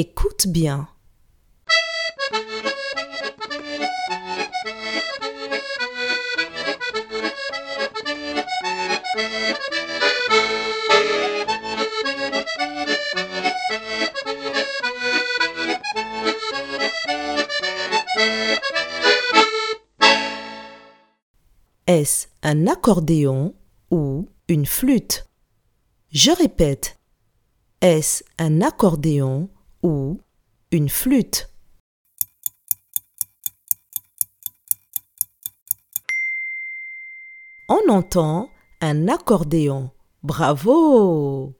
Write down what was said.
Écoute bien. Est-ce un accordéon ou une flûte? Je répète. Est-ce un accordéon ou une flûte On entend un accordéon. Bravo